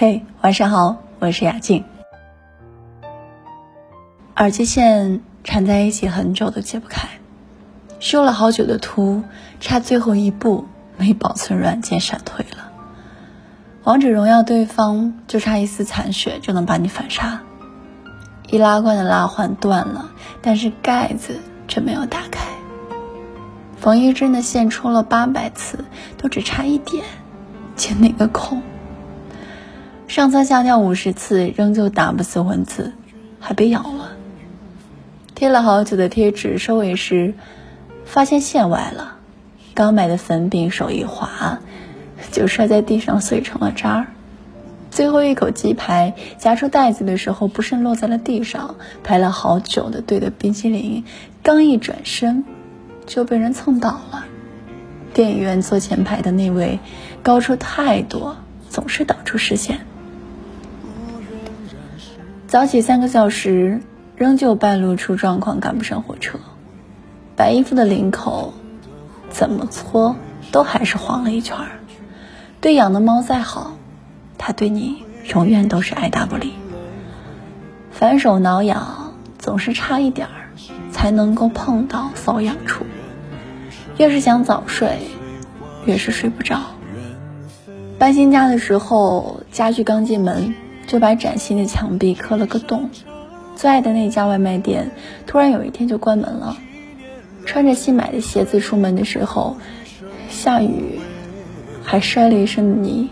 嘿，晚上好，我是雅静。耳机线缠在一起很久都解不开，修了好久的图，差最后一步没保存软件闪退了。王者荣耀对方就差一丝残血就能把你反杀，易拉罐的拉环断了，但是盖子却没有打开。缝衣针的线戳了八百次，都只差一点，进那个孔。上蹿下跳五十次，仍旧打不死蚊子，还被咬了。贴了好久的贴纸收尾时，发现线歪了。刚买的粉饼手一滑，就摔在地上碎成了渣儿。最后一口鸡排夹出袋子的时候，不慎落在了地上。排了好久的队的冰淇淋，刚一转身，就被人蹭倒了。电影院坐前排的那位，高出太多，总是挡住视线。早起三个小时，仍旧半路出状况，赶不上火车。白衣服的领口，怎么搓都还是黄了一圈儿。对养的猫再好，它对你永远都是爱答不理。反手挠痒，总是差一点儿才能够碰到瘙痒处。越是想早睡，越是睡不着。搬新家的时候，家具刚进门。就把崭新的墙壁磕了个洞。最爱的那家外卖店，突然有一天就关门了。穿着新买的鞋子出门的时候，下雨，还摔了一身泥。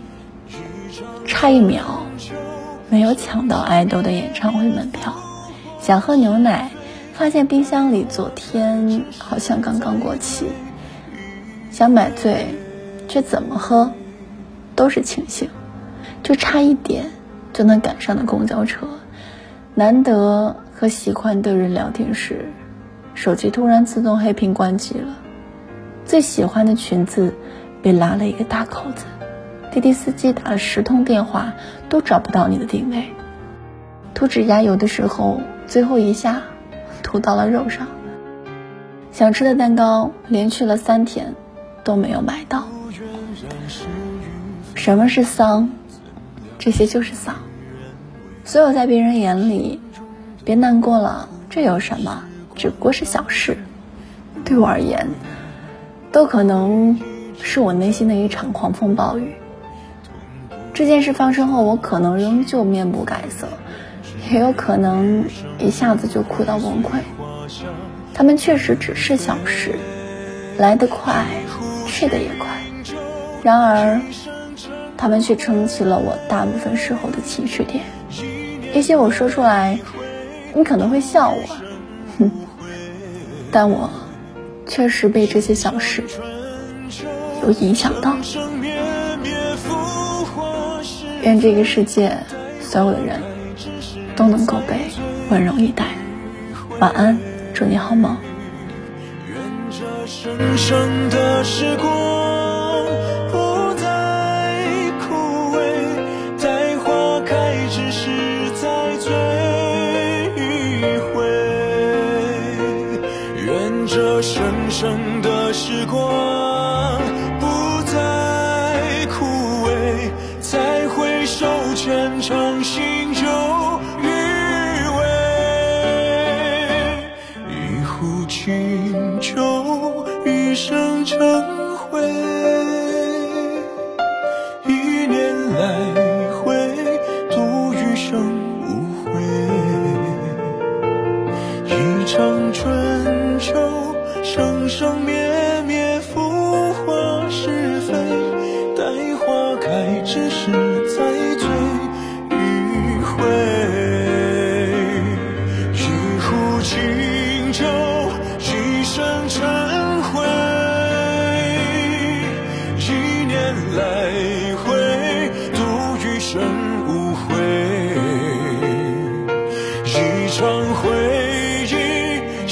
差一秒，没有抢到爱豆的演唱会门票。想喝牛奶，发现冰箱里昨天好像刚刚过期。想买醉，却怎么喝，都是清醒，就差一点。就能赶上的公交车，难得和喜欢的人聊天时，手机突然自动黑屏关机了。最喜欢的裙子被拉了一个大口子，滴滴司机打了十通电话都找不到你的定位。涂指甲油的时候，最后一下涂到了肉上。想吃的蛋糕连去了三天都没有买到。什么是丧？这些就是丧。所有在别人眼里，别难过了，这有什么？只不过是小事。对我而言，都可能是我内心的一场狂风暴雨。这件事发生后，我可能仍旧面不改色，也有可能一下子就哭到崩溃。他们确实只是小事，来得快，去得也快。然而，他们却撑起了我大部分时候的情绪点。一些我说出来，你可能会笑我，哼，但我确实被这些小事有影响到。愿这个世界所有的人都能够被温柔以待。晚安，祝你好梦。愿这神圣的时光这生生的时光。秋。生生灭灭，浮华是非，待花开之时再醉一回。一壶清酒，一生尘灰，一念来回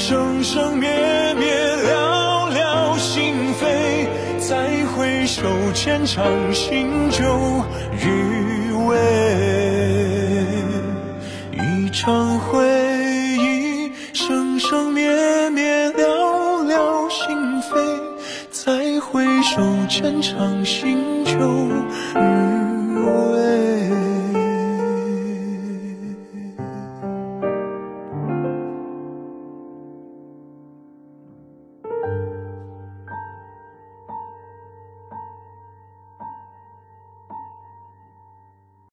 生生灭灭了了心扉再回首浅尝心酒余味一场回忆生生灭灭了了心扉再回首浅尝心酒余味。